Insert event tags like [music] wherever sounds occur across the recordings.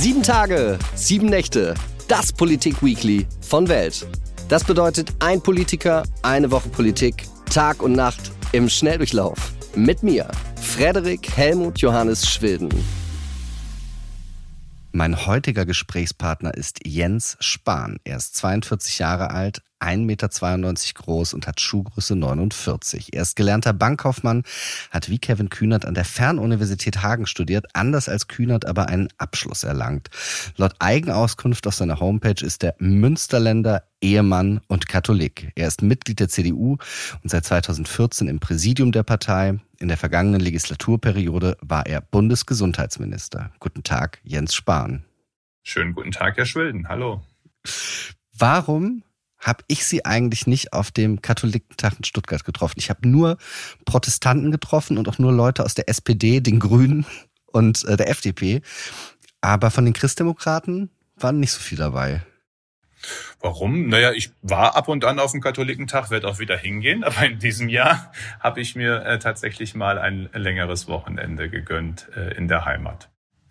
Sieben Tage, sieben Nächte. Das Politik-Weekly von Welt. Das bedeutet ein Politiker, eine Woche Politik, Tag und Nacht im Schnelldurchlauf. Mit mir, Frederik Helmut Johannes Schwilden. Mein heutiger Gesprächspartner ist Jens Spahn. Er ist 42 Jahre alt, 1,92 Meter groß und hat Schuhgröße 49. Er ist gelernter Bankkaufmann, hat wie Kevin Kühnert an der Fernuniversität Hagen studiert, anders als Kühnert aber einen Abschluss erlangt. Laut Eigenauskunft auf seiner Homepage ist er Münsterländer, Ehemann und Katholik. Er ist Mitglied der CDU und seit 2014 im Präsidium der Partei. In der vergangenen Legislaturperiode war er Bundesgesundheitsminister. Guten Tag, Jens Spahn. Schönen guten Tag, Herr Schwilden. Hallo. Warum habe ich sie eigentlich nicht auf dem Katholikentag in Stuttgart getroffen. Ich habe nur Protestanten getroffen und auch nur Leute aus der SPD, den Grünen und äh, der FDP. Aber von den Christdemokraten waren nicht so viel dabei. Warum? Naja, ich war ab und an auf dem Katholikentag, werde auch wieder hingehen, aber in diesem Jahr habe ich mir äh, tatsächlich mal ein längeres Wochenende gegönnt äh, in der Heimat.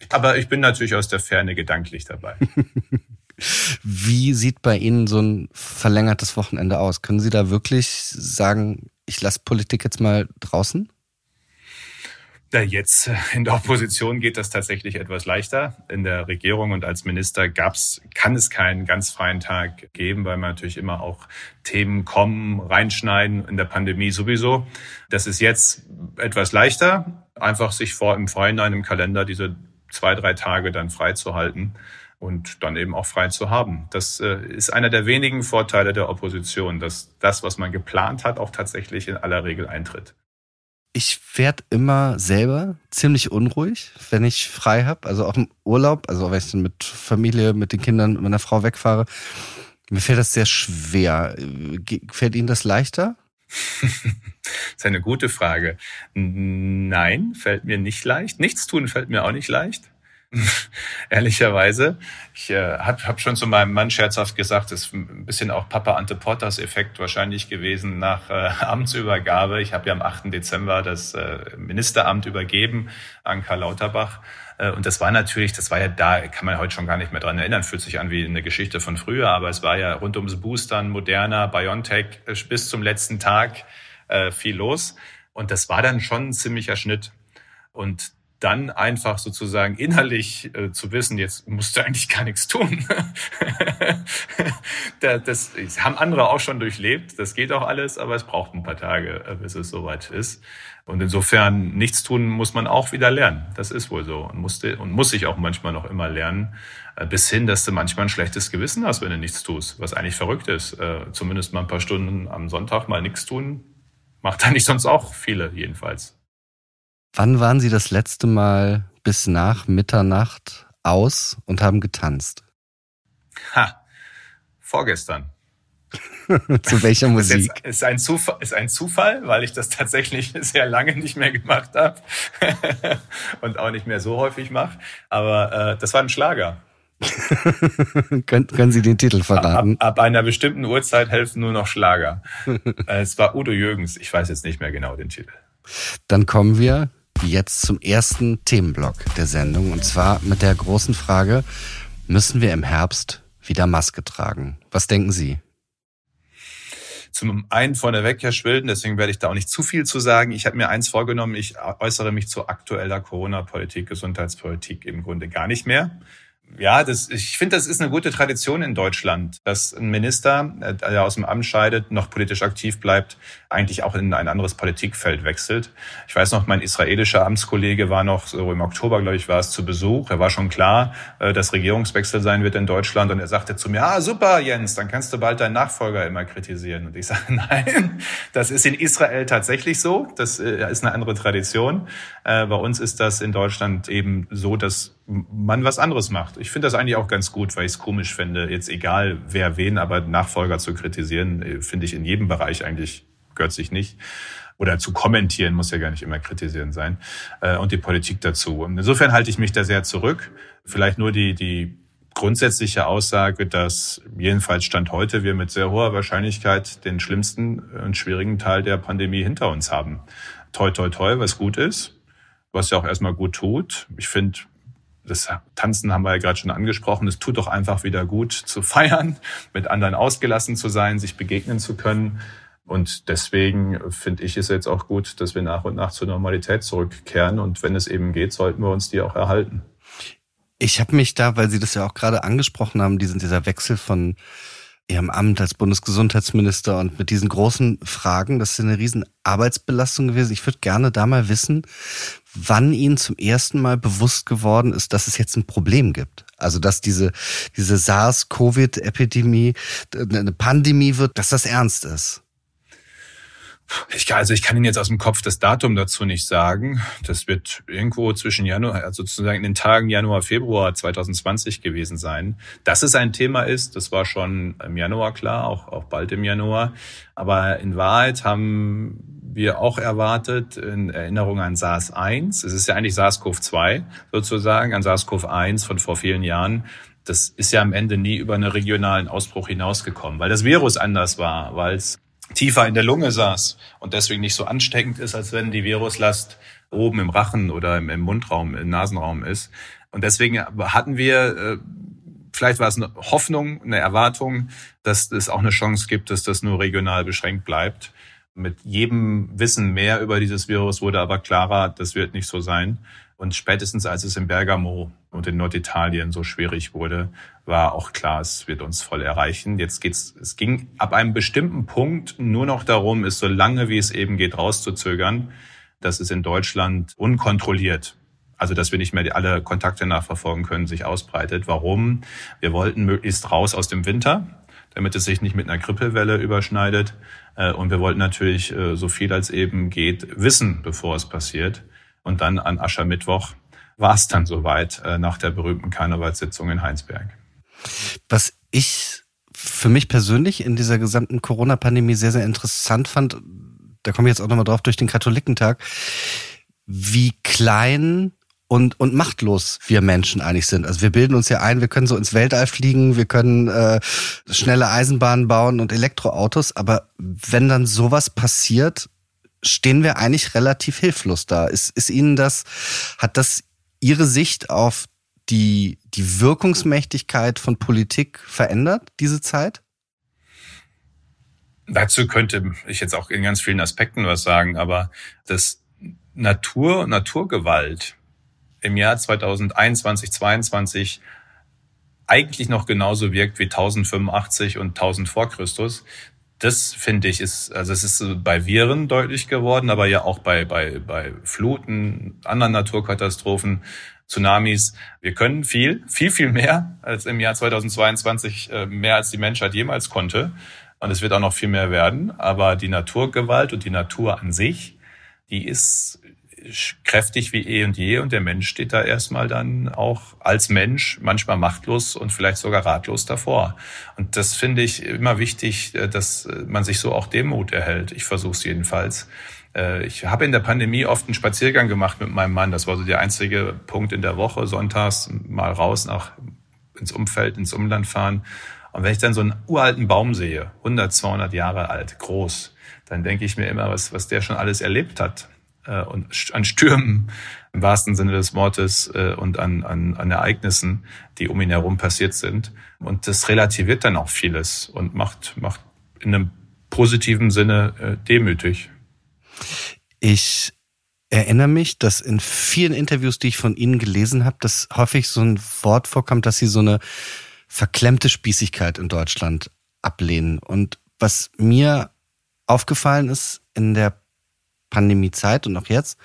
Aber ich bin natürlich aus der Ferne gedanklich dabei. [laughs] Wie sieht bei Ihnen so ein verlängertes Wochenende aus? Können Sie da wirklich sagen, ich lasse Politik jetzt mal draußen? Ja, jetzt äh, in der Opposition geht das tatsächlich etwas leichter. In der Regierung und als Minister gab's, kann es keinen ganz freien Tag geben, weil man natürlich immer auch Themen kommen, reinschneiden, in der Pandemie sowieso. Das ist jetzt etwas leichter, einfach sich vor im Vorhinein im Kalender diese zwei, drei Tage dann freizuhalten und dann eben auch frei zu haben. Das äh, ist einer der wenigen Vorteile der Opposition, dass das, was man geplant hat, auch tatsächlich in aller Regel eintritt. Ich werde immer selber ziemlich unruhig, wenn ich frei habe, also auch im Urlaub, also wenn ich dann mit Familie, mit den Kindern, mit meiner Frau wegfahre. Mir fällt das sehr schwer. Fällt Ihnen das leichter? [laughs] das ist eine gute Frage. Nein, fällt mir nicht leicht. Nichts tun fällt mir auch nicht leicht. [laughs] ehrlicherweise. Ich äh, habe hab schon zu meinem Mann scherzhaft gesagt, das ist ein bisschen auch Papa Ante Portas Effekt wahrscheinlich gewesen nach äh, [laughs] Amtsübergabe. Ich habe ja am 8. Dezember das äh, Ministeramt übergeben an Karl Lauterbach. Äh, und das war natürlich, das war ja da, kann man heute schon gar nicht mehr dran erinnern, fühlt sich an wie eine Geschichte von früher, aber es war ja rund ums Boostern, Moderna, BioNTech äh, bis zum letzten Tag äh, viel los. Und das war dann schon ein ziemlicher Schnitt. Und dann einfach sozusagen innerlich äh, zu wissen, jetzt musst du eigentlich gar nichts tun. [laughs] das, das haben andere auch schon durchlebt, das geht auch alles, aber es braucht ein paar Tage, äh, bis es soweit ist. Und insofern nichts tun muss man auch wieder lernen. Das ist wohl so und musste und muss ich auch manchmal noch immer lernen, äh, bis hin, dass du manchmal ein schlechtes Gewissen hast, wenn du nichts tust, was eigentlich verrückt ist. Äh, zumindest mal ein paar Stunden am Sonntag mal nichts tun, macht eigentlich sonst auch viele jedenfalls. Wann waren Sie das letzte Mal bis nach Mitternacht aus und haben getanzt? Ha, vorgestern. [laughs] Zu welcher [laughs] Musik? Ist, ist, ein Zufall, ist ein Zufall, weil ich das tatsächlich [laughs] sehr lange nicht mehr gemacht habe und auch nicht mehr so häufig mache. Aber äh, das war ein Schlager. können, können Sie den Titel verraten? Ab, ab, einer bestimmten Uhrzeit helfen nur noch Schlager. Äh, es war Udo Jürgens. Ich weiß jetzt nicht mehr genau den Titel. Dann kommen wir jetzt zum ersten Themenblock der Sendung und zwar mit der großen Frage, müssen wir im Herbst wieder Maske tragen? Was denken Sie? Zum einen vorneweg, Herr Schwilden, deswegen werde ich da auch nicht zu viel zu sagen. Ich habe mir eins vorgenommen, ich äußere mich zu aktueller Corona-Politik, Gesundheitspolitik im Grunde gar nicht mehr. Ja, das, ich finde, das ist eine gute Tradition in Deutschland, dass ein Minister, äh, der aus dem Amt scheidet, noch politisch aktiv bleibt, eigentlich auch in ein anderes Politikfeld wechselt. Ich weiß noch, mein israelischer Amtskollege war noch so im Oktober, glaube ich, war es zu Besuch. Er war schon klar, äh, dass Regierungswechsel sein wird in Deutschland und er sagte zu mir, ah, super, Jens, dann kannst du bald deinen Nachfolger immer kritisieren. Und ich sage, [laughs] nein, das ist in Israel tatsächlich so. Das äh, ist eine andere Tradition. Bei uns ist das in Deutschland eben so, dass man was anderes macht. Ich finde das eigentlich auch ganz gut, weil ich es komisch finde, jetzt egal wer wen, aber Nachfolger zu kritisieren, äh, finde ich in jedem Bereich eigentlich gehört sich nicht. Oder zu kommentieren muss ja gar nicht immer kritisieren sein. Äh, und die Politik dazu. Insofern halte ich mich da sehr zurück. Vielleicht nur die, die grundsätzliche Aussage, dass jedenfalls Stand heute wir mit sehr hoher Wahrscheinlichkeit den schlimmsten und schwierigen Teil der Pandemie hinter uns haben. Toi, toi, toi, was gut ist, was ja auch erstmal gut tut. Ich finde, das Tanzen haben wir ja gerade schon angesprochen. Es tut doch einfach wieder gut zu feiern, mit anderen ausgelassen zu sein, sich begegnen zu können. Und deswegen finde ich es jetzt auch gut, dass wir nach und nach zur Normalität zurückkehren. Und wenn es eben geht, sollten wir uns die auch erhalten. Ich habe mich da, weil Sie das ja auch gerade angesprochen haben, diesen, dieser Wechsel von Ihrem Amt als Bundesgesundheitsminister und mit diesen großen Fragen, das ist eine riesen Arbeitsbelastung gewesen. Ich würde gerne da mal wissen, wann Ihnen zum ersten Mal bewusst geworden ist, dass es jetzt ein Problem gibt. Also dass diese, diese SARS-Covid-Epidemie eine Pandemie wird, dass das ernst ist. Ich, also ich kann Ihnen jetzt aus dem Kopf das Datum dazu nicht sagen. Das wird irgendwo zwischen Januar, also sozusagen in den Tagen Januar, Februar 2020 gewesen sein. Dass es ein Thema ist, das war schon im Januar klar, auch, auch bald im Januar. Aber in Wahrheit haben wir auch erwartet, in Erinnerung an SARS-1, es ist ja eigentlich SARS-CoV-2 sozusagen, an SARS-CoV-1 von vor vielen Jahren, das ist ja am Ende nie über einen regionalen Ausbruch hinausgekommen, weil das Virus anders war, weil es tiefer in der Lunge saß und deswegen nicht so ansteckend ist, als wenn die Viruslast oben im Rachen oder im, Mundraum, im Nasenraum ist. Und deswegen hatten wir, äh, vielleicht war es eine Hoffnung, eine Erwartung, dass es auch eine Chance gibt, dass das nur regional beschränkt bleibt. Mit jedem Wissen mehr über dieses Virus wurde aber klarer, das wird nicht so sein. Und spätestens als es in Bergamo und in Norditalien so schwierig wurde, war auch klar, es wird uns voll erreichen. Jetzt geht's, es ging ab einem bestimmten Punkt nur noch darum, es so lange wie es eben geht rauszuzögern, dass es in Deutschland unkontrolliert also dass wir nicht mehr alle Kontakte nachverfolgen können, sich ausbreitet. Warum? Wir wollten möglichst raus aus dem Winter, damit es sich nicht mit einer Grippewelle überschneidet. Äh, und wir wollten natürlich äh, so viel als eben geht wissen, bevor es passiert. Und dann an Aschermittwoch war es dann soweit äh, nach der berühmten Karnevalssitzung in Heinsberg. Was ich für mich persönlich in dieser gesamten Corona-Pandemie sehr, sehr interessant fand, da komme ich jetzt auch nochmal drauf durch den Katholikentag, wie klein und, und machtlos wir Menschen eigentlich sind. Also wir bilden uns ja ein, wir können so ins Weltall fliegen, wir können äh, schnelle Eisenbahnen bauen und Elektroautos, aber wenn dann sowas passiert, stehen wir eigentlich relativ hilflos da. Ist, ist Ihnen das, hat das Ihre Sicht auf die, die Wirkungsmächtigkeit von Politik verändert, diese Zeit? Dazu könnte ich jetzt auch in ganz vielen Aspekten was sagen, aber das Natur, Naturgewalt im Jahr 2021, 2022 eigentlich noch genauso wirkt wie 1085 und 1000 vor Christus, das finde ich ist, also es ist bei Viren deutlich geworden, aber ja auch bei, bei, bei Fluten, anderen Naturkatastrophen, Tsunamis. Wir können viel, viel, viel mehr als im Jahr 2022, äh, mehr als die Menschheit jemals konnte. Und es wird auch noch viel mehr werden. Aber die Naturgewalt und die Natur an sich, die ist kräftig wie eh und je und der Mensch steht da erstmal dann auch als Mensch manchmal machtlos und vielleicht sogar ratlos davor. Und das finde ich immer wichtig, äh, dass man sich so auch Demut erhält. Ich versuche es jedenfalls. Äh, ich habe in der Pandemie oft einen Spaziergang gemacht mit meinem Mann. Das war so der einzige Punkt in der Woche, sonntags mal raus nach ins Umfeld, ins Umland fahren. Und wenn ich dann so einen uralten Baum sehe, 100, 200 Jahre alt, groß, dann denke ich mir immer, was, was der schon alles erlebt hat äh, und an Stürmen im wahrsten Sinne des Wortes äh, und an, an, an Ereignissen, die um ihn herum passiert sind. Und das relativiert dann auch vieles und macht, macht in einem positiven Sinne äh, demütig. Ich erinnere mich, dass in vielen Interviews, die ich von Ihnen gelesen habe, dass häufig so ein Wort vorkommt, dass Sie so eine verklemmte Spießigkeit in Deutschland ablehnen. Und was mir aufgefallen ist in der Pandemiezeit und auch jetzt,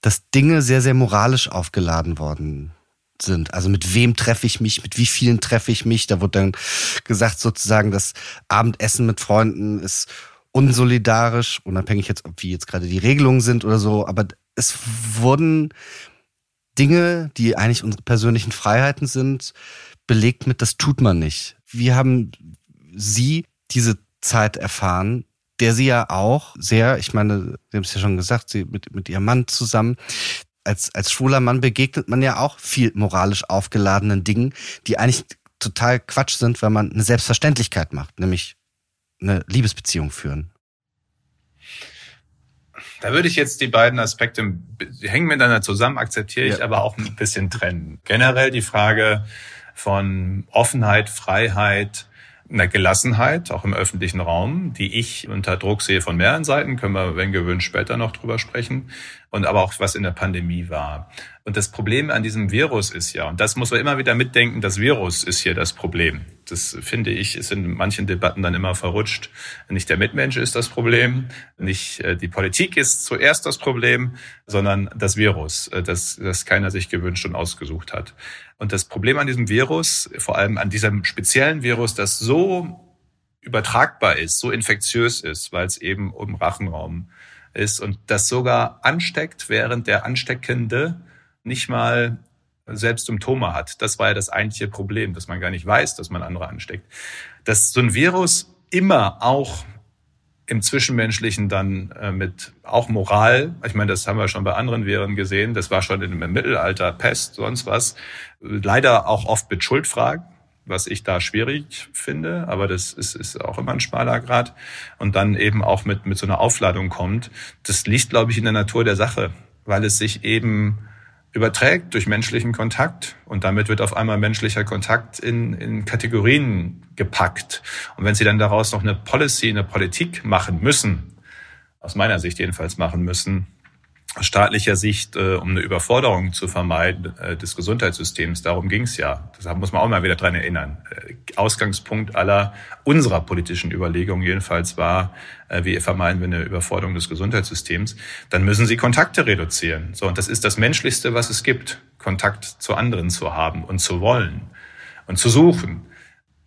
dass Dinge sehr, sehr moralisch aufgeladen worden sind. Also mit wem treffe ich mich, mit wie vielen treffe ich mich. Da wurde dann gesagt sozusagen, das Abendessen mit Freunden ist unsolidarisch, unabhängig jetzt, ob wie jetzt gerade die Regelungen sind oder so. Aber es wurden Dinge, die eigentlich unsere persönlichen Freiheiten sind, belegt mit, das tut man nicht. Wie haben Sie diese Zeit erfahren der sie ja auch sehr, ich meine, Sie haben es ja schon gesagt, sie mit, mit ihrem Mann zusammen, als, als schwuler Mann begegnet man ja auch viel moralisch aufgeladenen Dingen, die eigentlich total Quatsch sind, weil man eine Selbstverständlichkeit macht, nämlich eine Liebesbeziehung führen. Da würde ich jetzt die beiden Aspekte, die hängen miteinander zusammen, akzeptiere ich, ja. aber auch ein bisschen trennen. Generell die Frage von Offenheit, Freiheit, einer Gelassenheit, auch im öffentlichen Raum, die ich unter Druck sehe von mehreren Seiten, können wir, wenn gewünscht, später noch drüber sprechen, und aber auch was in der Pandemie war. Und das Problem an diesem Virus ist ja, und das muss man immer wieder mitdenken, das Virus ist hier das Problem. Das finde ich, ist in manchen Debatten dann immer verrutscht. Nicht der Mitmensch ist das Problem, nicht äh, die Politik ist zuerst das Problem, sondern das Virus, äh, das, das keiner sich gewünscht und ausgesucht hat. Und das Problem an diesem Virus, vor allem an diesem speziellen Virus, das so übertragbar ist, so infektiös ist, weil es eben im Rachenraum ist und das sogar ansteckt, während der Ansteckende nicht mal selbst Symptome hat. Das war ja das eigentliche Problem, dass man gar nicht weiß, dass man andere ansteckt. Dass so ein Virus immer auch im Zwischenmenschlichen dann äh, mit auch Moral, ich meine, das haben wir schon bei anderen Viren gesehen, das war schon im Mittelalter, Pest, sonst was, leider auch oft mit Schuldfragen, was ich da schwierig finde, aber das ist, ist auch immer ein schmaler Grad. Und dann eben auch mit, mit so einer Aufladung kommt. Das liegt, glaube ich, in der Natur der Sache, weil es sich eben überträgt durch menschlichen Kontakt und damit wird auf einmal menschlicher Kontakt in, in Kategorien gepackt. Und wenn Sie dann daraus noch eine Policy, eine Politik machen müssen, aus meiner Sicht jedenfalls machen müssen, staatlicher Sicht, äh, um eine Überforderung zu vermeiden äh, des Gesundheitssystems. Darum ging es ja. Da muss man auch mal wieder dran erinnern. Äh, Ausgangspunkt aller unserer politischen Überlegungen jedenfalls war, äh, wie vermeiden wir eine Überforderung des Gesundheitssystems. Dann müssen sie Kontakte reduzieren. So, und das ist das Menschlichste, was es gibt, Kontakt zu anderen zu haben und zu wollen und zu suchen.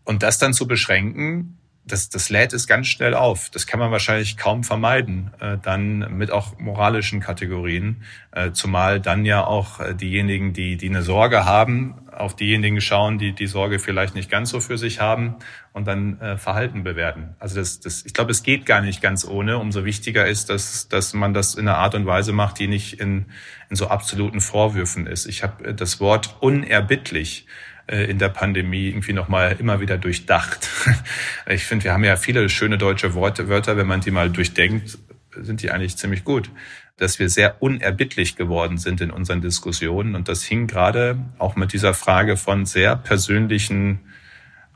Und das dann zu beschränken, das, das lädt es ganz schnell auf. Das kann man wahrscheinlich kaum vermeiden, äh, dann mit auch moralischen Kategorien, äh, zumal dann ja auch äh, diejenigen, die, die eine Sorge haben, auf diejenigen schauen, die die Sorge vielleicht nicht ganz so für sich haben und dann äh, Verhalten bewerten. Also das, das, ich glaube, es geht gar nicht ganz ohne. Umso wichtiger ist, dass, dass man das in einer Art und Weise macht, die nicht in, in so absoluten Vorwürfen ist. Ich habe äh, das Wort unerbittlich in der Pandemie irgendwie nochmal immer wieder durchdacht. [laughs] Ich finde, wir haben ja viele schöne deutsche Worte, Wörter, wenn man die mal durchdenkt, sind die eigentlich ziemlich gut. Dass wir sehr unerbittlich geworden sind in unseren Diskussionen. Und das hing gerade auch mit dieser Frage von sehr persönlichen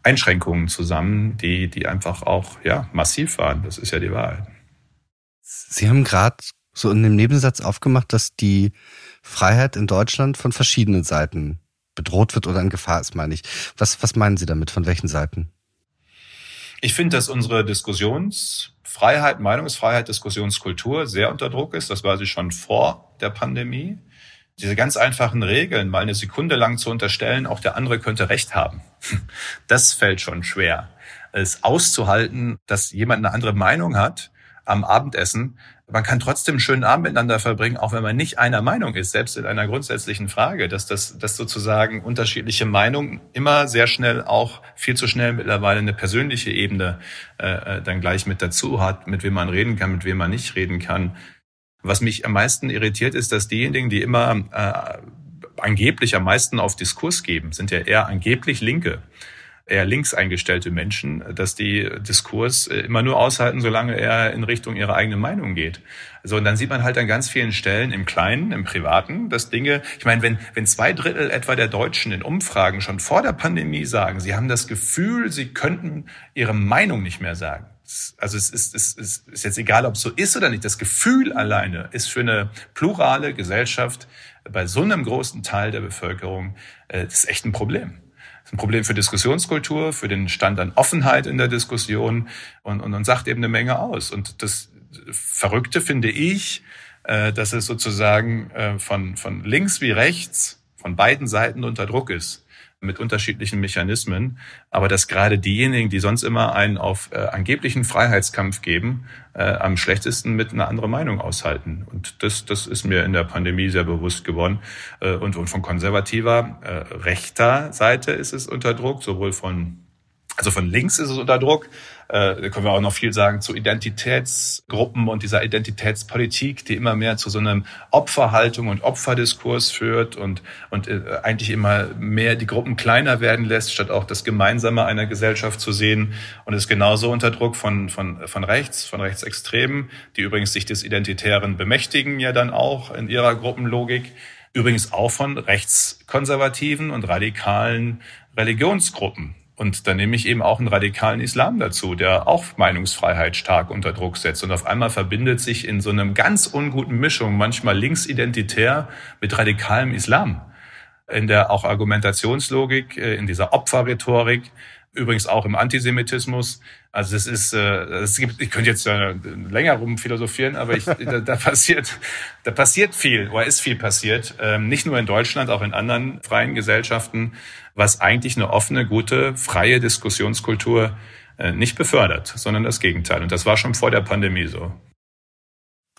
Einschränkungen zusammen, die, die einfach auch, ja, massiv waren. Das ist ja die Wahrheit. Sie haben gerade so in dem Nebensatz aufgemacht, dass die Freiheit in Deutschland von verschiedenen Seiten bedroht wird oder in Gefahr ist, meine ich. Was, was meinen Sie damit? Von welchen Seiten? Ich finde, dass unsere Diskussionsfreiheit, Meinungsfreiheit, Diskussionskultur sehr unter Druck ist. Das war sie schon vor der Pandemie. Diese ganz einfachen Regeln, mal eine Sekunde lang zu unterstellen, auch der andere könnte Recht haben. [laughs] Das fällt schon schwer. Es auszuhalten, dass jemand eine andere Meinung hat am Abendessen, man kann trotzdem einen schönen Abend miteinander verbringen, auch wenn man nicht einer Meinung ist, selbst in einer grundsätzlichen Frage, dass das dass sozusagen unterschiedliche Meinungen immer sehr schnell auch viel zu schnell mittlerweile eine persönliche Ebene äh, äh, dann gleich mit dazu hat, mit wem man reden kann, mit wem man nicht reden kann. Was mich am meisten irritiert, ist, dass diejenigen, die immer äh, angeblich am meisten auf Diskurs geben, sind ja eher angeblich Linke eher links eingestellte Menschen, dass die Diskurs äh, immer nur aushalten, solange er in Richtung ihrer eigenen Meinung geht. So, und dann sieht man halt an ganz vielen Stellen im Kleinen, im Privaten, dass Dinge, ich meine, wenn, wenn zwei Drittel etwa der Deutschen in Umfragen schon vor der Pandemie sagen, sie haben das Gefühl, sie könnten ihre Meinung nicht mehr sagen. Also es ist, es ist, ist jetzt egal, ob es so ist oder nicht. Das Gefühl alleine ist für eine plurale Gesellschaft bei so einem großen Teil der Bevölkerung äh, das ist echt ein Problem ist ein Problem für Diskussionskultur, für den Stand an Offenheit in der Diskussion und, und, und sagt eben eine Menge aus. Und das Verrückte finde ich, äh, dass es sozusagen äh, von, von links wie rechts, von beiden Seiten unter Druck ist mit unterschiedlichen Mechanismen, aber dass gerade diejenigen, die sonst immer einen auf äh, angeblichen Freiheitskampf geben, äh, am schlechtesten mit einer anderen Meinung aushalten. Und das, das ist mir in der Pandemie sehr bewusst geworden. Äh, und, und von konservativer äh, rechter Seite ist es unter Druck, sowohl von Also von links ist es unter Druck. Äh, da können wir auch noch viel sagen zu Identitätsgruppen und dieser Identitätspolitik, die immer mehr zu so einem Opferhaltung und Opferdiskurs führt und, und äh, eigentlich immer mehr die Gruppen kleiner werden lässt, statt auch das Gemeinsame einer Gesellschaft zu sehen. Und ist genauso unter Druck von, von, von rechts, von Rechtsextremen, die übrigens sich des Identitären bemächtigen ja dann auch in ihrer Gruppenlogik. Übrigens auch von rechtskonservativen und radikalen Religionsgruppen und dann nehme ich eben auch einen radikalen Islam dazu, der auch Meinungsfreiheit stark unter Druck setzt. Und auf einmal verbindet sich in so einem ganz unguten Mischung, manchmal linksidentitär mit radikalem Islam. In der auch Argumentationslogik, äh, in dieser Opferrhetorik, übrigens auch im Antisemitismus. Also es ist, äh, es gibt, ich könnte jetzt äh, länger rum philosophieren, aber ich, [laughs] da, da passiert, da passiert viel, oder ist viel passiert, ähm, nicht nur in Deutschland, auch in anderen freien Gesellschaften was eigentlich eine offene, gute, freie Diskussionskultur äh, nicht befördert, sondern das Gegenteil. Und das war schon vor der Pandemie so.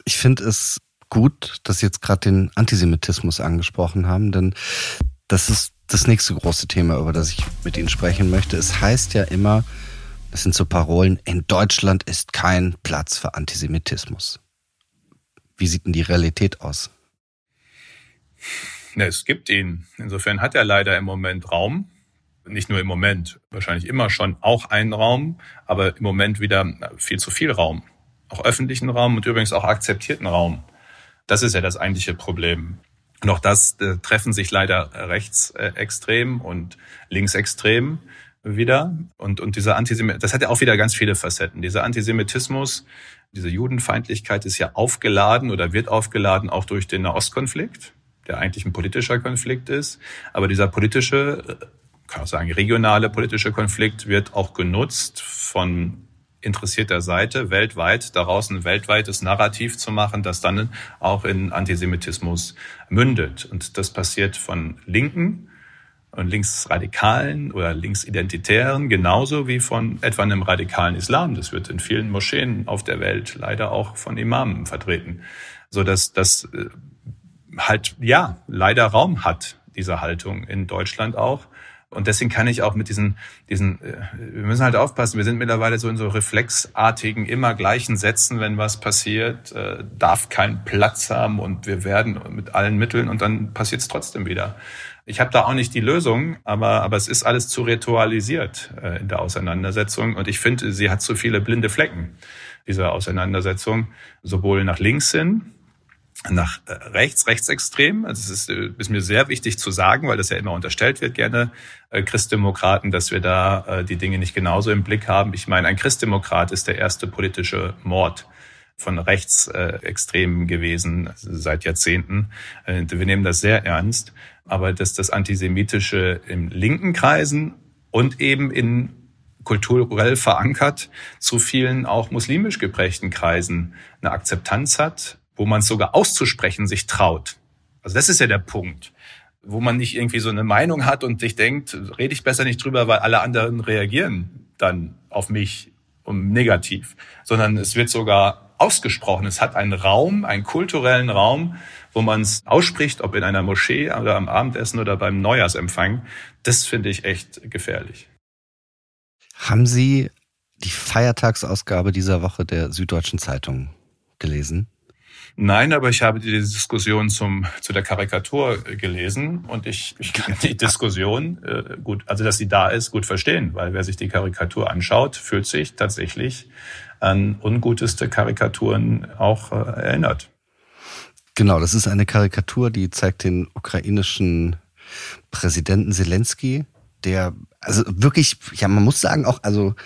Ich finde es gut, dass Sie jetzt gerade den Antisemitismus angesprochen haben, denn das ist das nächste große Thema, über das ich mit Ihnen sprechen möchte. Es heißt ja immer, das sind so Parolen, in Deutschland ist kein Platz für Antisemitismus. Wie sieht denn die Realität aus? Ne, es gibt ihn. Insofern hat er leider im Moment Raum. Nicht nur im Moment, wahrscheinlich immer schon auch einen Raum, aber im Moment wieder viel zu viel Raum. Auch öffentlichen Raum und übrigens auch akzeptierten Raum. Das ist ja das eigentliche Problem. Und auch das äh, treffen sich leider rechtsextrem und linksextrem wieder. Und, und dieser Antisemitismus, das hat ja auch wieder ganz viele Facetten. Dieser Antisemitismus, diese Judenfeindlichkeit ist ja aufgeladen oder wird aufgeladen auch durch den Nahostkonflikt der eigentlich ein politischer Konflikt ist. Aber dieser politische, äh, kann auch sagen, regionale politische Konflikt wird auch genutzt von interessierter Seite weltweit, daraus ein weltweites Narrativ zu machen, das dann auch in Antisemitismus mündet. Und das passiert von Linken und Linksradikalen oder Linksidentitären genauso wie von etwa einem radikalen Islam. Das wird in vielen Moscheen auf der Welt leider auch von Imamen vertreten. So dass das äh, halt, ja, leider Raum hat, diese Haltung in Deutschland auch. Und deswegen kann ich auch mit diesen, diesen, äh, wir müssen halt aufpassen, wir sind mittlerweile so in so reflexartigen, immer gleichen Sätzen, wenn was passiert, äh, darf keinen Platz haben und wir werden mit allen Mitteln und dann passiert es trotzdem wieder. Ich habe da auch nicht die Lösung, aber, aber es ist alles zu ritualisiert äh, in der Auseinandersetzung und ich finde, sie hat zu viele blinde Flecken, diese Auseinandersetzung, sowohl nach links hin, nach äh, rechts, rechtsextrem. Also es ist, äh, ist mir sehr wichtig zu sagen, weil das ja immer unterstellt wird, gerne äh, Christdemokraten, dass wir da die Dinge nicht genauso im Blick haben. Ich meine, ein Christdemokrat ist der erste politische Mord von Rechtsextremen gewesen seit Jahrzehnten. Wir nehmen das sehr ernst. Aber dass das Antisemitische in linken Kreisen und eben in kulturell verankert zu vielen auch muslimisch geprägten Kreisen eine Akzeptanz hat, wo man es sogar auszusprechen sich traut. Also das ist ja der Punkt, wo man nicht irgendwie so eine Meinung hat und sich denkt, rede ich besser nicht drüber, weil alle anderen reagieren dann auf mich um negativ, sondern es wird sogar ausgesprochen. Es hat einen Raum, einen kulturellen Raum, wo man es ausspricht, ob in einer Moschee oder am Abendessen oder beim Neujahrsempfang. Das finde ich echt gefährlich. Haben Sie die Feiertagsausgabe dieser Woche der Süddeutschen Zeitung gelesen? Nein, aber ich habe die Diskussion zum, zu der Karikatur gelesen und ich, ich kann die Diskussion äh, gut, also dass sie da ist, gut verstehen, weil wer sich die Karikatur anschaut, fühlt sich tatsächlich an unguteste Karikaturen auch äh, erinnert. Genau, das ist eine Karikatur, die zeigt den ukrainischen Präsidenten Zelensky, der also wirklich, ja, man muss sagen auch, also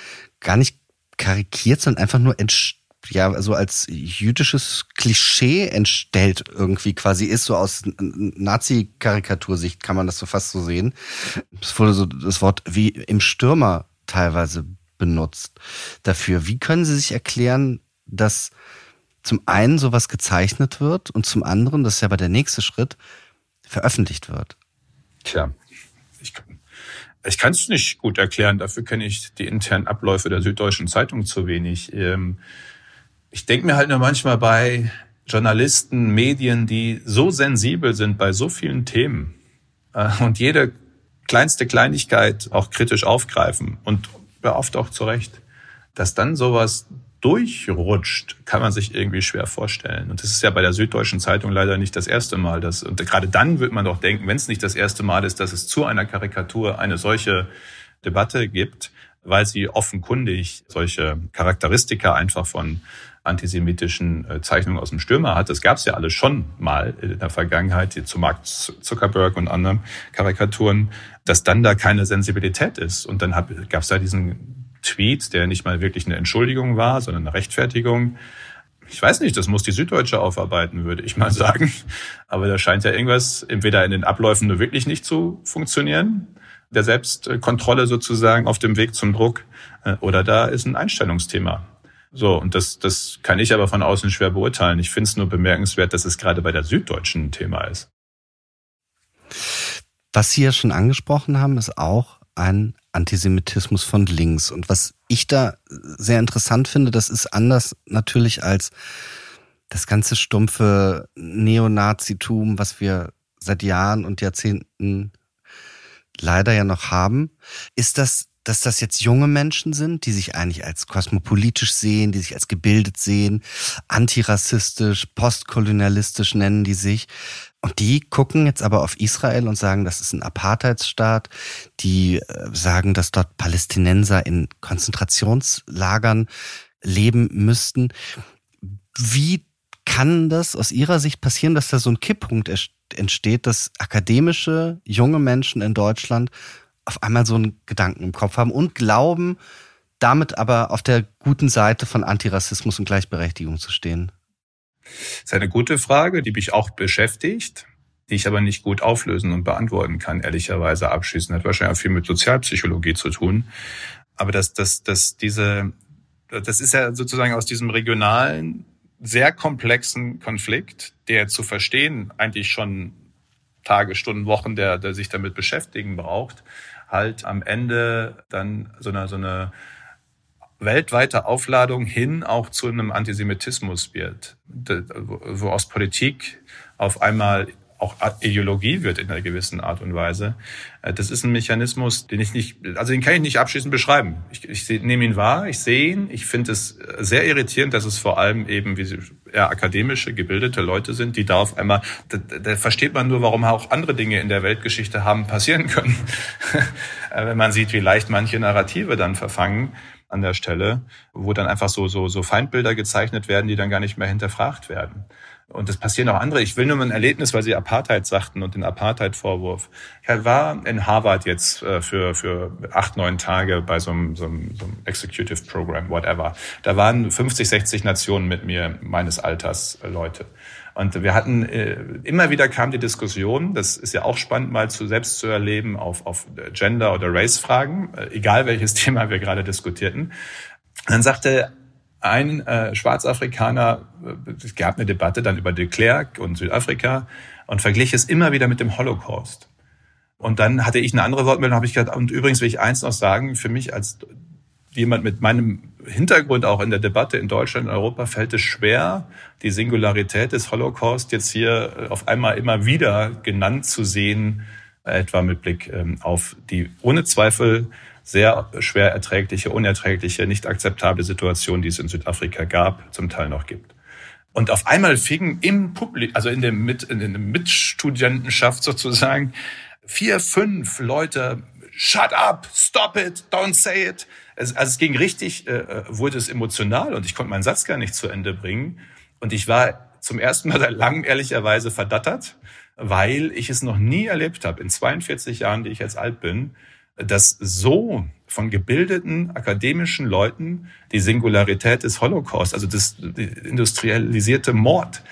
gar nicht karikiert, sondern einfach nur entsteht ja so als jüdisches Klischee entstellt irgendwie quasi ist, so aus Nazi-Karikatursicht kann man das so fast so sehen. Es wurde so das Wort wie im Stürmer teilweise benutzt dafür. Wie können Sie sich erklären, dass zum einen sowas gezeichnet wird und zum anderen, das ist ja aber der nächste Schritt, veröffentlicht wird? Tja, ich, ich kann es nicht gut erklären. Dafür kenne ich die internen Abläufe der Süddeutschen Zeitung zu wenig. Ähm, ich denke mir halt nur manchmal bei Journalisten, Medien, die so sensibel sind bei so vielen Themen äh, und jede kleinste Kleinigkeit auch kritisch aufgreifen und oft auch zu Recht, dass dann sowas durchrutscht, kann man sich irgendwie schwer vorstellen. Und das ist ja bei der Süddeutschen Zeitung leider nicht das erste Mal. Dass, und gerade dann wird man doch denken, wenn es nicht das erste Mal ist, dass es zu einer Karikatur eine solche Debatte gibt, weil sie offenkundig solche Charakteristika einfach von antisemitischen äh, Zeichnungen aus dem Stürmer hat. Das gab es ja alles schon mal in der Vergangenheit, zu Mark Zuckerberg und anderen Karikaturen, dass dann da keine Sensibilität ist. Und dann gab es da diesen Tweet, der nicht mal wirklich eine Entschuldigung war, sondern eine Rechtfertigung. Ich weiß nicht, das muss die Süddeutsche aufarbeiten, würde ich mal [laughs] sagen. Aber da scheint ja irgendwas entweder in den Abläufen nur wirklich nicht zu funktionieren, der Selbstkontrolle sozusagen auf dem Weg zum Druck, äh, oder da ist ein Einstellungsthema. So, und das, das kann ich aber von außen schwer beurteilen. Ich finde es nur bemerkenswert, dass es gerade bei der Süddeutschen ein Thema ist. Was Sie ja schon angesprochen haben, ist auch ein Antisemitismus von links. Und was ich da sehr interessant finde, das ist anders natürlich als das ganze stumpfe Neonazitum, was wir seit Jahren und Jahrzehnten leider ja noch haben, ist das dass das jetzt junge Menschen sind, die sich eigentlich als kosmopolitisch sehen, die sich als gebildet sehen, antirassistisch, postkolonialistisch nennen die sich. Und die gucken jetzt aber auf Israel und sagen, das ist ein Apartheidsstaat. Die äh, sagen, dass dort Palästinenser in Konzentrationslagern leben müssten. Wie kann das aus Ihrer Sicht passieren, dass da so ein Kipppunkt entsteht, dass akademische junge Menschen in Deutschland auf einmal so einen Gedanken im Kopf haben und glauben, damit aber auf der guten Seite von Antirassismus und Gleichberechtigung zu stehen? Das ist eine gute Frage, die mich auch beschäftigt, die ich aber nicht gut auflösen und beantworten kann, ehrlicherweise abschließend. Hat wahrscheinlich auch viel mit Sozialpsychologie zu tun. Aber dass, dass, dass diese, das ist ja sozusagen aus diesem regionalen, sehr komplexen Konflikt, der zu verstehen eigentlich schon Tage, Stunden, Wochen, der, der sich damit beschäftigen braucht, halt am Ende dann so eine, so eine weltweite Aufladung hin auch zu einem Antisemitismus wird, wo aus Politik auf einmal auch Ideologie wird in einer gewissen Art und Weise. Äh, das ist ein Mechanismus, den ich nicht, also den kann ich nicht abschließend beschreiben. Ich, ich nehme ihn wahr, ich sehe ihn. Ich finde es sehr irritierend, dass es vor allem eben wie eher akademische, gebildete Leute sind, die da auf einmal, da, da versteht man nur, warum auch andere Dinge in der Weltgeschichte haben passieren können. [laughs] Äh, wenn man sieht, wie leicht manche Narrative dann verfangen an der Stelle, wo dann einfach so, so, so Feindbilder gezeichnet werden, die dann gar nicht mehr hinterfragt werden. Und es passieren auch andere. Ich will nur mal ein Erlebnis, weil Sie Apartheid sagten und den Apartheid-Vorwurf. Ich war in Harvard jetzt äh, für, für acht, neun Tage bei so einem, so, einem, so einem Executive Program, whatever. Da waren 50, 60 Nationen mit mir, meines Alters, äh, Leute. Und wir hatten, äh, immer wieder kam die Diskussion, das ist ja auch spannend mal zu selbst zu erleben, auf, auf Gender- oder Race-Fragen, egal welches [laughs] Thema wir gerade diskutierten. dann sagte ein äh, Schwarzafrikaner, äh, es gab eine Debatte dann über de Klerk und Südafrika und verglich es immer wieder mit dem Holocaust. Und dann hatte ich eine andere Wortmeldung, habe ich gesagt, und übrigens will ich eins noch sagen, für mich als jemand mit meinem Hintergrund auch in der Debatte in Deutschland und Europa fällt es schwer, die Singularität des Holocaust jetzt hier äh, auf einmal immer wieder genannt zu sehen, etwa mit Blick ähm, auf die ohne Zweifel sehr schwer erträgliche, unerträgliche, nicht akzeptable Situation, die es in Südafrika gab, zum Teil noch gibt. Und auf einmal fingen im Publikum, also in, dem Mit, in der Mitstudentenschaft sozusagen, vier, fünf Leute, shut up, stop it, don't say it. Es, also es ging richtig, äh, äh, wurde es emotional und ich konnte meinen Satz gar nicht zu Ende bringen. Und ich war zum ersten Mal seit langem ehrlicherweise verdattert, weil ich es noch nie erlebt habe, in 42 Jahren, die ich jetzt alt bin, dass so von gebildeten akademischen Leuten die Singularität des Holocaust, also das industrialisierte Mord,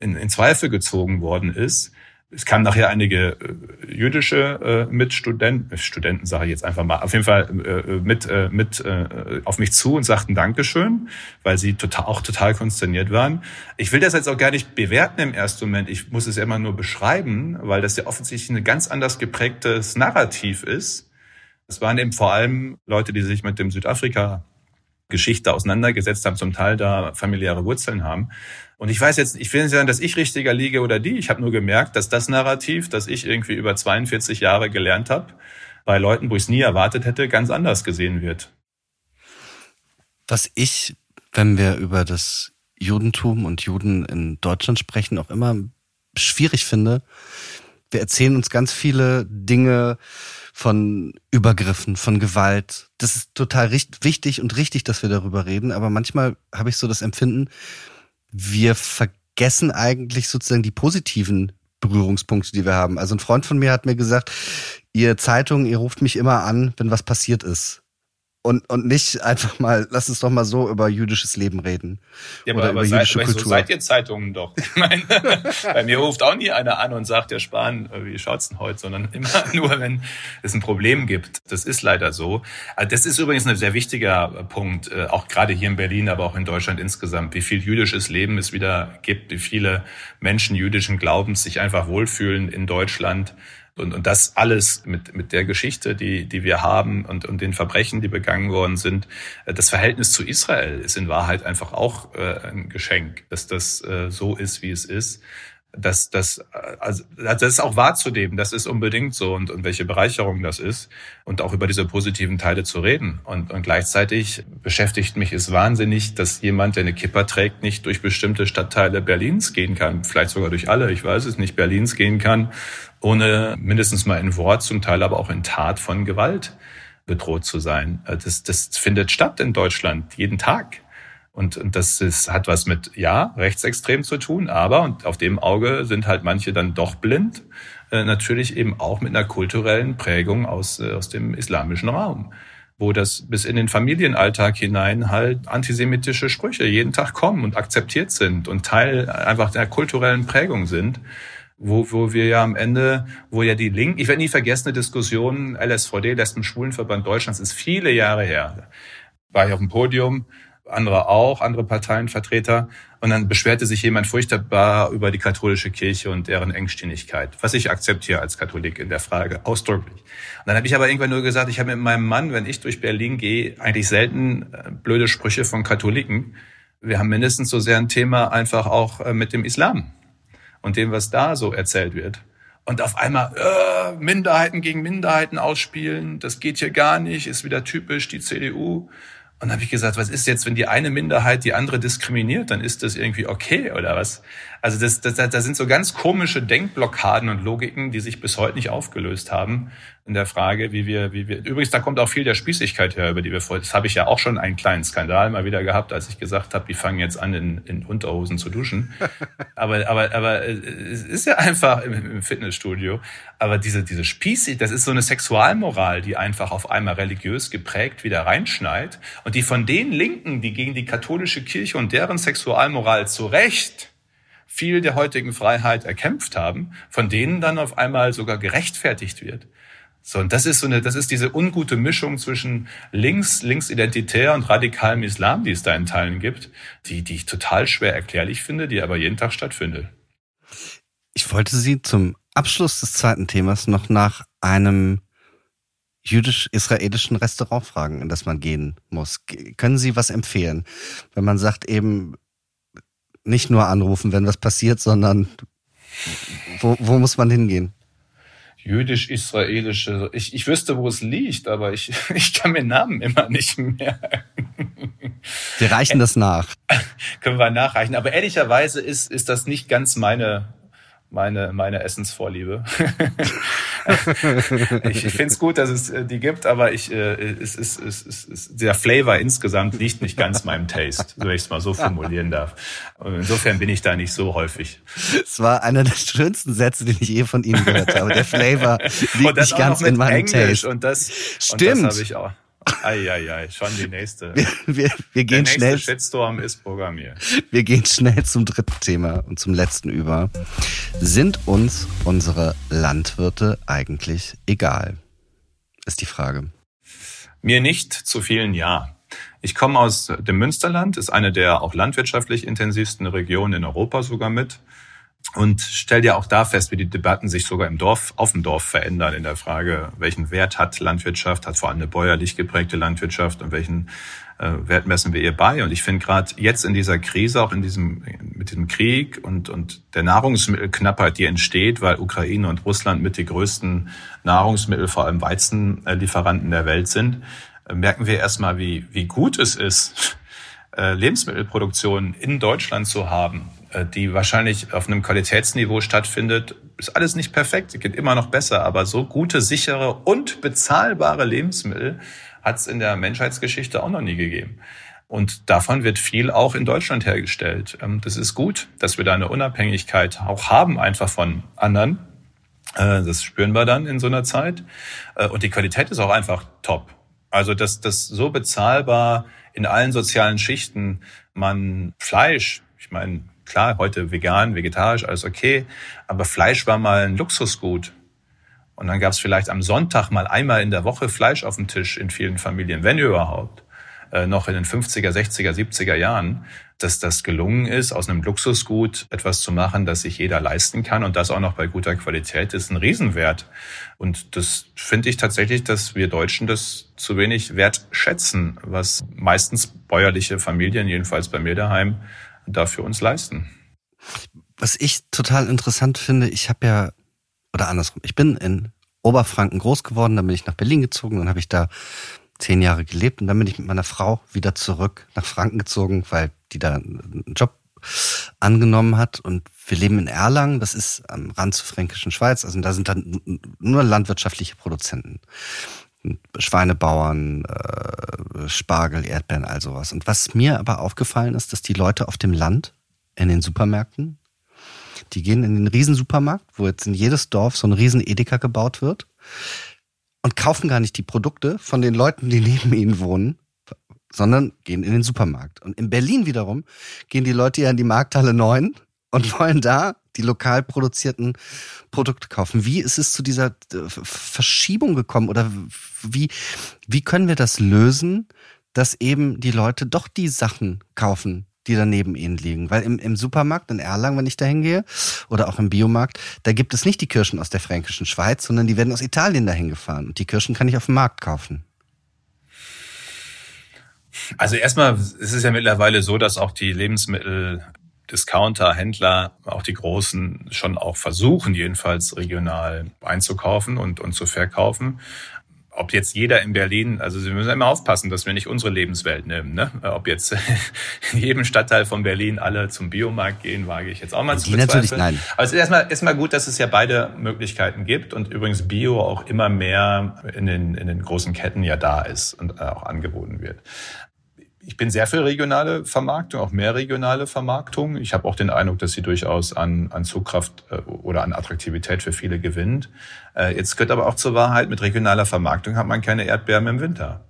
in, in Zweifel gezogen worden ist. Es kamen nachher einige äh, jüdische äh, Mitstudenten, äh, Studenten sage ich jetzt einfach mal, auf jeden Fall äh, mit, äh, mit äh, auf mich zu und sagten Dankeschön, weil sie total, auch total konsterniert waren. Ich will das jetzt auch gar nicht bewerten im ersten Moment. Ich muss es ja immer nur beschreiben, weil das ja offensichtlich ein ganz anders geprägtes Narrativ ist es waren eben vor allem Leute, die sich mit dem Südafrika Geschichte auseinandergesetzt haben, zum Teil da familiäre Wurzeln haben. Und ich weiß jetzt, ich will nicht sagen, dass ich richtiger liege oder die. Ich habe nur gemerkt, dass das Narrativ, das ich irgendwie über 42 Jahre gelernt habe, bei Leuten, wo ich es nie erwartet hätte, ganz anders gesehen wird. Was ich, wenn wir über das Judentum und Juden in Deutschland sprechen, auch immer schwierig finde, wir erzählen uns ganz viele Dinge von Übergriffen, von Gewalt. Das ist total wichtig und richtig, dass wir darüber reden, aber manchmal habe ich so das Empfinden, wir vergessen eigentlich sozusagen die positiven Berührungspunkte, die wir haben. Also ein Freund von mir hat mir gesagt, ihr Zeitung, ihr ruft mich immer an, wenn was passiert ist und, und nicht einfach mal, lass uns doch mal so über jüdisches Leben reden. Ja, aber, aber seid, Kultur. So seid ihr Zeitungen doch. Ich meine, [laughs] bei mir ruft auch nie einer an und sagt, der Spahn, äh, wie schaut's denn heute, sondern immer [laughs] nur, wenn es ein Problem gibt. Das ist leider so. Also das ist übrigens ein sehr wichtiger Punkt, äh, auch gerade hier in Berlin, aber auch in Deutschland insgesamt, wie viel jüdisches Leben es wieder gibt, wie viele Menschen jüdischen Glaubens sich einfach wohlfühlen in Deutschland und, und das alles mit, mit der Geschichte, die, die wir haben und, und den Verbrechen, die begangen worden sind. Äh, das Verhältnis zu Israel ist in Wahrheit einfach auch äh, ein Geschenk, dass das äh, so ist, wie es ist das, das, also, das ist auch wahrzunehmen, das ist unbedingt so und, und welche Bereicherung das ist und auch über diese positiven Teile zu reden. Und, und gleichzeitig beschäftigt mich es wahnsinnig, dass jemand, der eine Kipper trägt, nicht durch bestimmte Stadtteile Berlins gehen kann, vielleicht sogar durch alle, ich weiß es nicht, Berlins gehen kann, ohne mindestens mal in Wort, zum Teil aber auch in Tat von Gewalt bedroht zu sein. Das, das findet statt in Deutschland jeden Tag. Und, und das ist, hat was mit, ja, rechtsextrem zu tun, aber, und auf dem Auge sind halt manche dann doch blind, äh, natürlich eben auch mit einer kulturellen Prägung aus, äh, aus dem islamischen Raum wo das bis in den Familienalltag hinein halt antisemitische Sprüche jeden Tag kommen und akzeptiert sind und Teil einfach der kulturellen Prägung sind, wo, wo wir ja am Ende, wo ja die Linken, ich werde nie vergessen, eine Diskussion, LSVD, Lesben Schwulenverband Deutschlands, ist viele Jahre her. War ich auf dem Podium, andere auch, andere Parteienvertreter. Und dann beschwerte sich jemand furchtbar über die katholische Kirche und deren Engstimmigkeit, was ich akzeptiere als Katholik in der Frage ausdrücklich. Und dann habe ich aber irgendwann nur gesagt, ich habe mit meinem Mann, wenn ich durch Berlin gehe, eigentlich selten äh, blöde Sprüche von Katholiken. Wir haben mindestens so sehr ein Thema einfach auch äh, mit dem Islam und dem, was da so erzählt wird. Und auf einmal äh, Minderheiten gegen Minderheiten ausspielen, das geht hier gar nicht, ist wieder typisch die CDU. Und habe ich gesagt, was ist jetzt, wenn die eine Minderheit die andere diskriminiert, dann ist das irgendwie okay oder was? Also das, das, das sind so ganz komische Denkblockaden und Logiken, die sich bis heute nicht aufgelöst haben in der Frage, wie wir, wie wir. Übrigens, da kommt auch viel der Spießigkeit her, über die wir vorher. Das habe ich ja auch schon einen kleinen Skandal mal wieder gehabt, als ich gesagt habe, die fangen jetzt an, in, in Unterhosen zu duschen. [laughs] aber, aber, aber äh, es ist ja einfach im, im Fitnessstudio. Aber diese, diese Spießig, das ist so eine Sexualmoral, die einfach auf einmal religiös geprägt wieder reinschneit und die von den Linken, die gegen die katholische Kirche und deren Sexualmoral zu Recht viel der heutigen Freiheit erkämpft haben, von denen dann auf einmal sogar gerechtfertigt wird. So, und das ist so eine, das ist diese ungute Mischung zwischen links, linksidentitär und radikalem Islam, die es da in Teilen gibt, die, die ich total schwer erklärlich finde, die aber jeden Tag stattfindet. Ich wollte Sie zum Abschluss des zweiten Themas noch nach einem jüdisch-israelischen Restaurant fragen, in das man gehen muss. Können Sie was empfehlen, wenn man sagt eben nicht nur anrufen, wenn was passiert, sondern wo, wo muss man hingehen? jüdisch-israelische, ich, ich wüsste, wo es liegt, aber ich, [laughs] ich kann mir Namen immer nicht merken. Wir reichen das nach. [laughs] Können wir nachreichen. Aber ehrlicherweise ist, ist das nicht ganz meine, meine, meine Essensvorliebe. [laughs] [laughs] ich ich finde es gut, dass es äh, die gibt, aber ich, äh, es, es, es, es, es, der Flavor insgesamt liegt nicht ganz meinem Taste, wenn ich es mal so formulieren darf. Und insofern bin ich da nicht so häufig. Es war einer der schönsten Sätze, den ich je von Ihnen gehört habe. Der Flavor [laughs] liegt nicht ganz in meinem Englisch Taste. Und das, Stimmt. Und das habe ich auch. Eieiei, schon die nächste. Wir, wir, wir gehen Der nächste schnell. Shitstorm ist programmiert. Wir gehen schnell zum dritten Thema und zum letzten über. Sind uns unsere Landwirte eigentlich egal? Ist die Frage. Mir nicht, zu vielen ja. Ich komme aus dem Münsterland, ist eine der auch landwirtschaftlich intensivsten Regionen in Europa sogar mit und stell dir auch da fest, wie die Debatten sich sogar im Dorf, auf dem Dorf verändern in der Frage, welchen Wert hat Landwirtschaft, hat vor allem eine bäuerlich geprägte Landwirtschaft und welchen äh, Wert messen wir ihr bei? Und ich finde gerade jetzt in dieser Krise, auch in diesem, mit diesem Krieg und, und der Nahrungsmittelknappheit, die entsteht, weil Ukraine und Russland mit die größten Nahrungsmittel, vor allem Weizenlieferanten der Welt sind, merken wir erstmal, wie, wie gut es ist, äh, Lebensmittelproduktion in Deutschland zu haben, äh, die wahrscheinlich auf einem Qualitätsniveau stattfindet, ist alles nicht perfekt. Es geht immer noch besser, aber so gute, sichere und bezahlbare Lebensmittel hat es in der Menschheitsgeschichte auch noch nie gegeben. Und davon wird viel auch in Deutschland hergestellt. Ähm, das ist gut, dass wir da eine Unabhängigkeit auch haben, einfach von anderen. Äh, das spüren wir dann in so einer Zeit. Äh, und die Qualität ist auch einfach top. Also, dass das so bezahlbar in allen sozialen Schichten man Fleisch, ich meine, klar, heute vegan, vegetarisch, alles okay, aber Fleisch war mal ein Luxusgut. Und dann gab es vielleicht am Sonntag mal einmal in der Woche Fleisch auf dem Tisch in vielen Familien, wenn überhaupt. Äh, noch in den 50er, 60er, 70er Jahren, dass das gelungen ist, aus einem Luxusgut etwas zu machen, das sich jeder leisten kann und das auch noch bei guter Qualität ist ein Riesenwert. Und das finde ich tatsächlich, dass wir Deutschen das zu wenig wertschätzen, was meistens bäuerliche Familien, jedenfalls bei mir daheim, da für uns leisten. Was ich total interessant finde, ich habe ja, oder andersrum, ich bin in Oberfranken groß geworden, dann bin ich nach Berlin gezogen und habe ich da zehn Jahre gelebt und dann bin ich mit meiner Frau wieder zurück nach Franken gezogen, weil die da einen Job angenommen hat und wir leben in Erlangen, das ist am Rand zur fränkischen Schweiz, also da sind dann nur landwirtschaftliche Produzenten. Schweinebauern, äh, Spargel, Erdbeeren, all sowas. Und was mir aber aufgefallen ist, dass die Leute auf dem Land in den Supermärkten, die gehen in den Riesensupermarkt, wo jetzt in jedes Dorf so ein riesen Edeka gebaut wird und kaufen gar nicht die Produkte von den Leuten, die neben ihnen wohnen, sondern gehen in den Supermarkt. Und in Berlin wiederum gehen die Leute ja in die Markthalle 9 und wollen da die lokal produzierten Produkte kaufen. Wie ist es zu dieser äh, Verschiebung gekommen oder wie, wie können wir das lösen, dass eben die Leute doch die Sachen kaufen, die da neben ihnen liegen. Weil im, im Supermarkt in Erlangen, wenn ich da hingehe, oder auch im Biomarkt, da gibt es nicht die Kirschen aus der fränkischen Schweiz, sondern die werden aus Italien dahin gefahren. Und die Kirschen kann ich auf dem Markt kaufen. Also erstmal ist es ja mittlerweile so, dass auch die Lebensmittel Discounter, Händler, auch die Großen schon auch versuchen, jedenfalls regional einzukaufen und, und zu verkaufen ob jetzt jeder in Berlin, also wir müssen immer aufpassen, dass wir nicht unsere Lebenswelt nehmen. Ne? Ob jetzt [laughs] in jedem Stadtteil von Berlin alle zum Biomarkt gehen, wage ich jetzt auch mal und zu bezweifeln. Natürlich nein. Aber es ist erstmal, erstmal gut, dass es ja beide Möglichkeiten gibt und übrigens Bio auch immer mehr in den, in den großen Ketten ja da ist und auch angeboten wird ich bin sehr für regionale Vermarktung, auch mehr regionale Vermarktung. Ich habe auch den Eindruck, dass sie durchaus an, an Zugkraft äh, oder an Attraktivität für viele gewinnt. Äh, jetzt gehört aber auch zur Wahrheit, mit regionaler Vermarktung hat man keine Erdbeeren im Winter.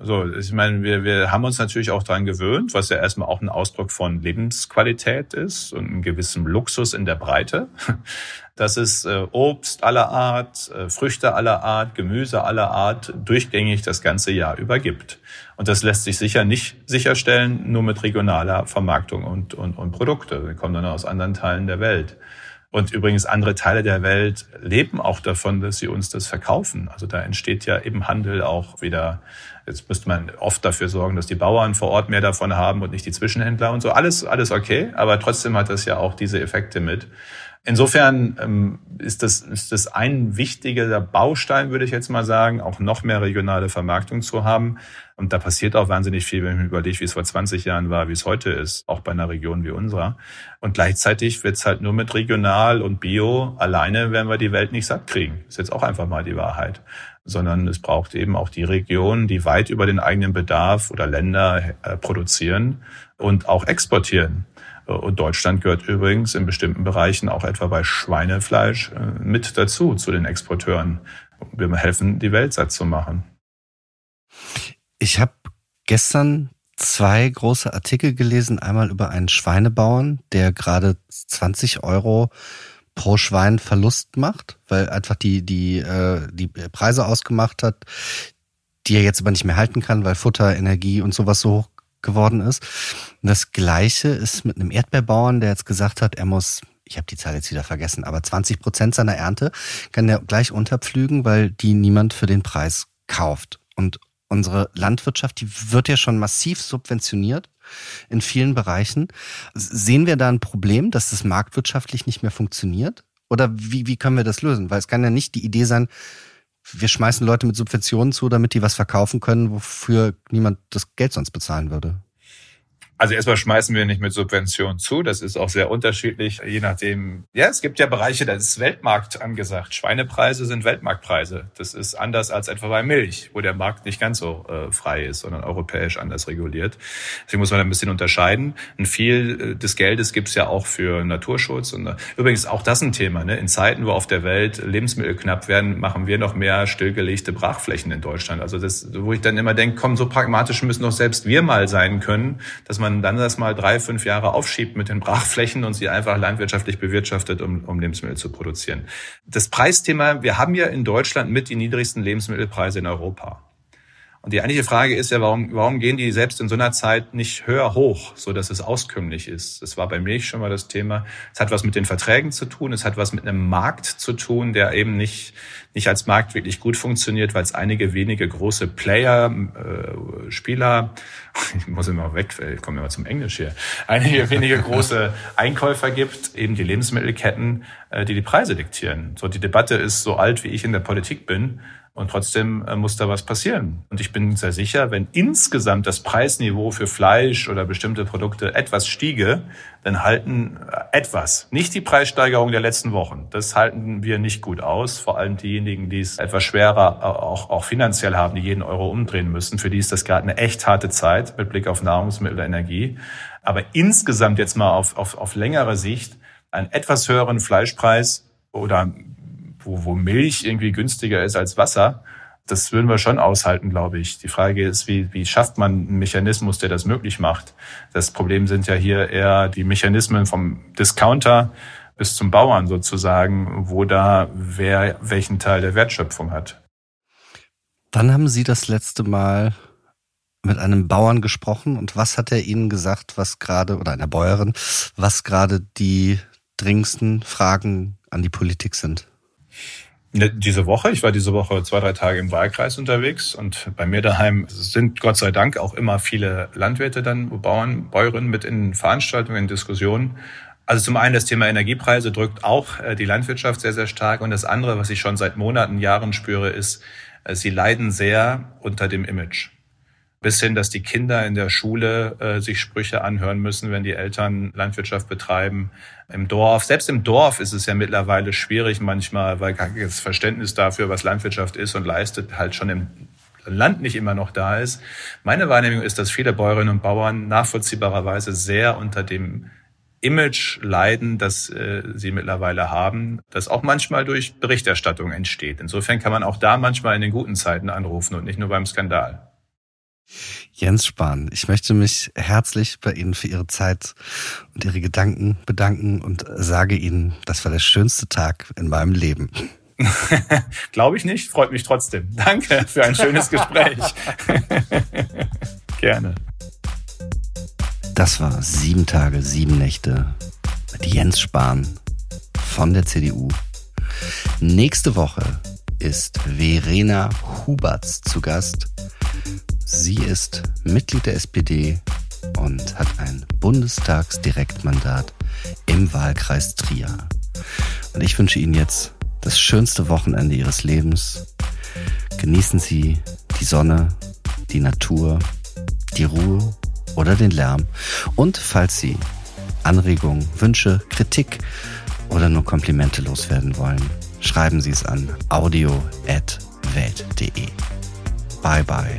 So, ich meine, wir, wir haben uns natürlich auch dran gewöhnt, was ja erstmal auch ein Ausdruck von Lebensqualität ist und einem gewissen Luxus in der Breite, [laughs] dass es äh, Obst aller Art, äh, Früchte aller Art, Gemüse aller Art durchgängig das ganze Jahr über gibt. Und das lässt sich sicher nicht sicherstellen, nur mit regionaler Vermarktung und, und, und Produkte. Wir kommen dann aus anderen Teilen der Welt. Und übrigens andere Teile der Welt leben auch davon, dass sie uns das verkaufen. Also da entsteht ja im Handel auch wieder, jetzt müsste man oft dafür sorgen, dass die Bauern vor Ort mehr davon haben und nicht die Zwischenhändler und so. Alles, alles okay. Aber trotzdem hat das ja auch diese Effekte mit. Insofern ähm, ist, das, ist das ein wichtiger Baustein, würde ich jetzt mal sagen, auch noch mehr regionale Vermarktung zu haben. Und da passiert auch wahnsinnig viel, wenn ich mir überlege, wie es vor 20 Jahren war, wie es heute ist, auch bei einer Region wie unserer. Und gleichzeitig wird es halt nur mit regional und bio alleine werden wir die Welt nicht satt kriegen. Ist jetzt auch einfach mal die Wahrheit. Sondern es braucht eben auch die Regionen, die weit über den eigenen Bedarf oder Länder äh, produzieren und auch exportieren. Und Deutschland gehört übrigens in bestimmten Bereichen auch etwa bei Schweinefleisch äh, mit dazu, zu den Exporteuren. Wir helfen, die Welt satt zu machen. Ich habe gestern zwei große Artikel gelesen. Einmal über einen Schweinebauern, der gerade 20 Euro pro Schwein Verlust macht, weil einfach die, die, äh, die Preise ausgemacht hat, die er jetzt aber nicht mehr halten kann, weil Futter, Energie und sowas so hoch geworden ist. das gleiche ist mit einem Erdbeerbauern, der jetzt gesagt hat, er muss ich habe die Zahl jetzt wieder vergessen, aber 20 Prozent seiner Ernte kann er gleich unterpflügen, weil die niemand für den Preis kauft. Und unsere Landwirtschaft, die wird ja schon massiv subventioniert in vielen Bereichen. Sehen wir da ein Problem, dass das marktwirtschaftlich nicht mehr funktioniert? Oder wie, wie können wir das lösen? Weil es kann ja nicht die Idee sein, wir schmeißen Leute mit Subventionen zu, damit die was verkaufen können, wofür niemand das Geld sonst bezahlen würde. Also erstmal schmeißen wir nicht mit Subventionen zu. Das ist auch sehr unterschiedlich, je nachdem. Ja, es gibt ja Bereiche, da ist Weltmarkt angesagt. Schweinepreise sind Weltmarktpreise. Das ist anders als etwa bei Milch, wo der Markt nicht ganz so äh, frei ist, sondern europäisch anders reguliert. Deswegen muss man da ein bisschen unterscheiden. Und viel äh, des Geldes gibt's ja auch für Naturschutz. Und äh, übrigens auch das ein Thema. Ne? In Zeiten, wo auf der Welt Lebensmittel knapp werden, machen wir noch mehr stillgelegte Brachflächen in Deutschland. Also das, wo ich dann immer denke, komm, so pragmatisch müssen doch selbst wir mal sein können, dass man man dann das mal drei, fünf Jahre aufschiebt mit den Brachflächen und sie einfach landwirtschaftlich bewirtschaftet, um, um Lebensmittel zu produzieren. Das Preisthema, wir haben ja in Deutschland mit die niedrigsten Lebensmittelpreise in Europa. Und die eigentliche Frage ist ja, warum, warum gehen die selbst in so einer Zeit nicht höher hoch, so dass es auskömmlich ist? Das war bei Milch schon mal das Thema. Es hat was mit den Verträgen zu tun. Es hat was mit einem Markt zu tun, der eben nicht, nicht als Markt wirklich gut funktioniert, weil es einige wenige große Player, äh, Spieler, [laughs] ich muss immer weg, ich komme immer zum Englisch hier, einige wenige [laughs] große Einkäufer gibt, eben die Lebensmittelketten, äh, die die Preise diktieren. So, die Debatte ist so alt, wie ich in der Politik bin. Und trotzdem äh, muss da was passieren. Und ich bin sehr sicher, wenn insgesamt das Preisniveau für Fleisch oder bestimmte Produkte etwas stiege, dann halten äh, etwas, nicht die Preissteigerung der letzten Wochen, das halten wir nicht gut aus. Vor allem diejenigen, die es etwas schwerer äh, auch, auch finanziell haben, die jeden Euro umdrehen müssen. Für die ist das gerade eine echt harte Zeit mit Blick auf Nahrungsmittel, Energie. Aber insgesamt jetzt mal auf, auf, auf längere Sicht einen etwas höheren Fleischpreis oder wo, wo Milch irgendwie günstiger ist als Wasser, das würden wir schon aushalten, glaube ich. Die Frage ist, wie, wie schafft man einen Mechanismus, der das möglich macht? Das Problem sind ja hier eher die Mechanismen vom Discounter bis zum Bauern sozusagen, wo da wer welchen Teil der Wertschöpfung hat. Wann haben Sie das letzte Mal mit einem Bauern gesprochen und was hat er Ihnen gesagt, was gerade, oder einer Bäuerin, was gerade die dringendsten Fragen an die Politik sind? Ne, diese Woche, ich war diese Woche zwei, drei Tage im Wahlkreis unterwegs und bei mir daheim sind Gott sei Dank auch immer viele Landwirte dann, Bauern, Bäuerinnen mit in Veranstaltungen, in Diskussionen. Also zum einen das Thema Energiepreise drückt auch äh, die Landwirtschaft sehr, sehr stark und das andere, was ich schon seit Monaten, Jahren spüre, ist, äh, sie leiden sehr unter dem Image bis hin, dass die Kinder in der Schule äh, sich Sprüche anhören müssen, wenn die Eltern Landwirtschaft betreiben. Im Dorf, selbst im Dorf ist es ja mittlerweile schwierig manchmal, weil das Verständnis dafür, was Landwirtschaft ist und leistet, halt schon im Land nicht immer noch da ist. Meine Wahrnehmung ist, dass viele Bäuerinnen und Bauern nachvollziehbarerweise sehr unter dem Image leiden, das äh, sie mittlerweile haben, das auch manchmal durch Berichterstattung entsteht. Insofern kann man auch da manchmal in den guten Zeiten anrufen und nicht nur beim Skandal. Jens Spahn, ich möchte mich herzlich bei Ihnen für Ihre Zeit und Ihre Gedanken bedanken und sage Ihnen, das war der schönste Tag in meinem Leben. [laughs] Glaube ich nicht, freut mich trotzdem. Danke für ein schönes [laughs] Gespräch. Gerne. Das war sieben Tage, sieben Nächte mit Jens Spahn von der CDU. Nächste Woche ist Verena Huberts zu Gast. Sie ist Mitglied der SPD und hat ein Bundestagsdirektmandat im Wahlkreis Trier. Und ich wünsche Ihnen jetzt das schönste Wochenende Ihres Lebens. Genießen Sie die Sonne, die Natur, die Ruhe oder den Lärm. Und falls Sie Anregungen, Wünsche, Kritik oder nur Komplimente loswerden wollen, schreiben Sie es an audio.welt.de. Bye bye